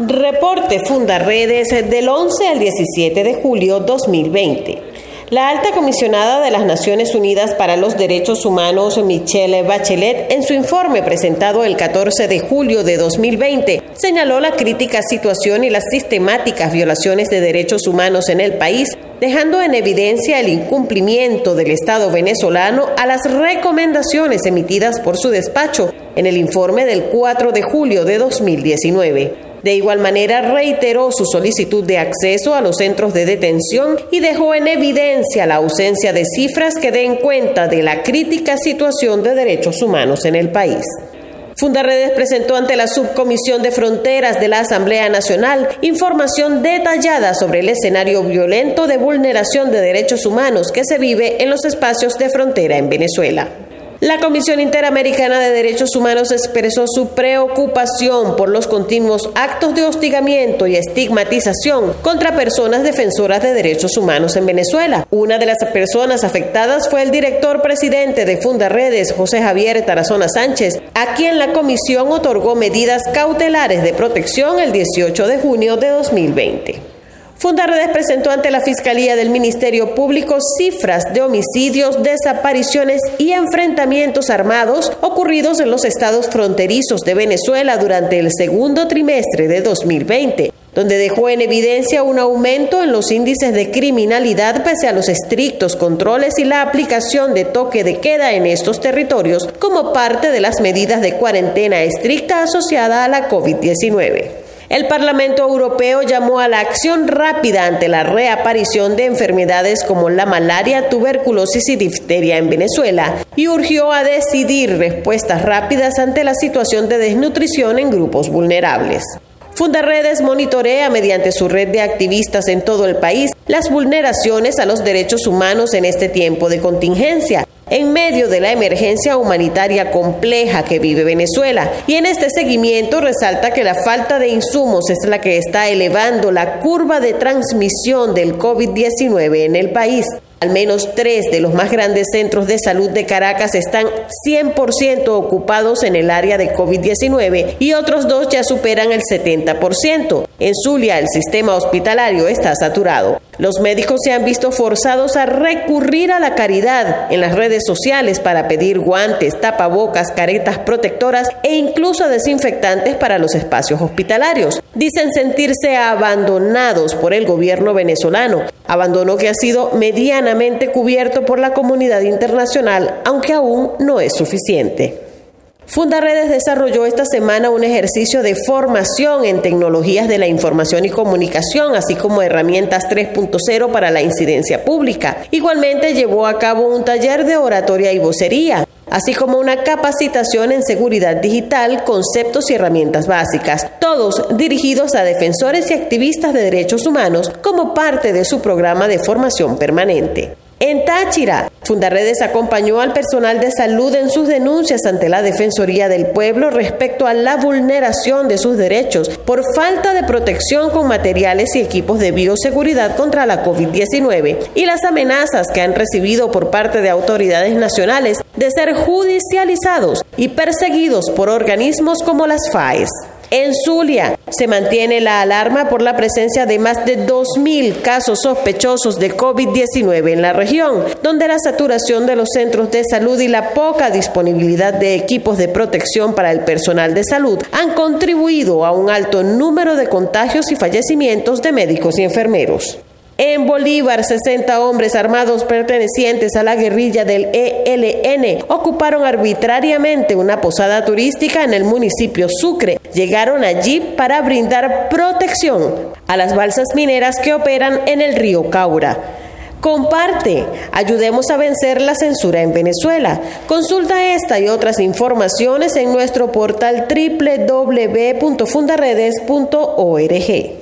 Reporte Fundaredes del 11 al 17 de julio 2020. La alta comisionada de las Naciones Unidas para los Derechos Humanos, Michelle Bachelet, en su informe presentado el 14 de julio de 2020, señaló la crítica situación y las sistemáticas violaciones de derechos humanos en el país, dejando en evidencia el incumplimiento del Estado venezolano a las recomendaciones emitidas por su despacho en el informe del 4 de julio de 2019. De igual manera, reiteró su solicitud de acceso a los centros de detención y dejó en evidencia la ausencia de cifras que den cuenta de la crítica situación de derechos humanos en el país. Fundaredes presentó ante la Subcomisión de Fronteras de la Asamblea Nacional información detallada sobre el escenario violento de vulneración de derechos humanos que se vive en los espacios de frontera en Venezuela. La Comisión Interamericana de Derechos Humanos expresó su preocupación por los continuos actos de hostigamiento y estigmatización contra personas defensoras de derechos humanos en Venezuela. Una de las personas afectadas fue el director presidente de Fundaredes, José Javier Tarazona Sánchez, a quien la comisión otorgó medidas cautelares de protección el 18 de junio de 2020. Fundaredes presentó ante la Fiscalía del Ministerio Público cifras de homicidios, desapariciones y enfrentamientos armados ocurridos en los estados fronterizos de Venezuela durante el segundo trimestre de 2020 donde dejó en evidencia un aumento en los índices de criminalidad pese a los estrictos controles y la aplicación de toque de queda en estos territorios como parte de las medidas de cuarentena estricta asociada a la COVID-19. El Parlamento Europeo llamó a la acción rápida ante la reaparición de enfermedades como la malaria, tuberculosis y difteria en Venezuela y urgió a decidir respuestas rápidas ante la situación de desnutrición en grupos vulnerables. Fundaredes monitorea mediante su red de activistas en todo el país las vulneraciones a los derechos humanos en este tiempo de contingencia en medio de la emergencia humanitaria compleja que vive Venezuela. Y en este seguimiento resalta que la falta de insumos es la que está elevando la curva de transmisión del COVID-19 en el país. Al menos tres de los más grandes centros de salud de Caracas están 100% ocupados en el área de COVID-19 y otros dos ya superan el 70%. En Zulia el sistema hospitalario está saturado. Los médicos se han visto forzados a recurrir a la caridad en las redes sociales para pedir guantes, tapabocas, caretas protectoras e incluso desinfectantes para los espacios hospitalarios. Dicen sentirse abandonados por el gobierno venezolano, abandono que ha sido medianamente cubierto por la comunidad internacional, aunque aún no es suficiente. Fundaredes desarrolló esta semana un ejercicio de formación en tecnologías de la información y comunicación, así como herramientas 3.0 para la incidencia pública. Igualmente llevó a cabo un taller de oratoria y vocería, así como una capacitación en seguridad digital, conceptos y herramientas básicas, todos dirigidos a defensores y activistas de derechos humanos como parte de su programa de formación permanente. En Táchira, Fundaredes acompañó al personal de salud en sus denuncias ante la Defensoría del Pueblo respecto a la vulneración de sus derechos por falta de protección con materiales y equipos de bioseguridad contra la COVID-19 y las amenazas que han recibido por parte de autoridades nacionales de ser judicializados y perseguidos por organismos como las FAES. En Zulia se mantiene la alarma por la presencia de más de 2.000 casos sospechosos de COVID-19 en la región, donde la saturación de los centros de salud y la poca disponibilidad de equipos de protección para el personal de salud han contribuido a un alto número de contagios y fallecimientos de médicos y enfermeros. En Bolívar, 60 hombres armados pertenecientes a la guerrilla del ELN ocuparon arbitrariamente una posada turística en el municipio Sucre. Llegaron allí para brindar protección a las balsas mineras que operan en el río Caura. Comparte, ayudemos a vencer la censura en Venezuela. Consulta esta y otras informaciones en nuestro portal www.fundaredes.org.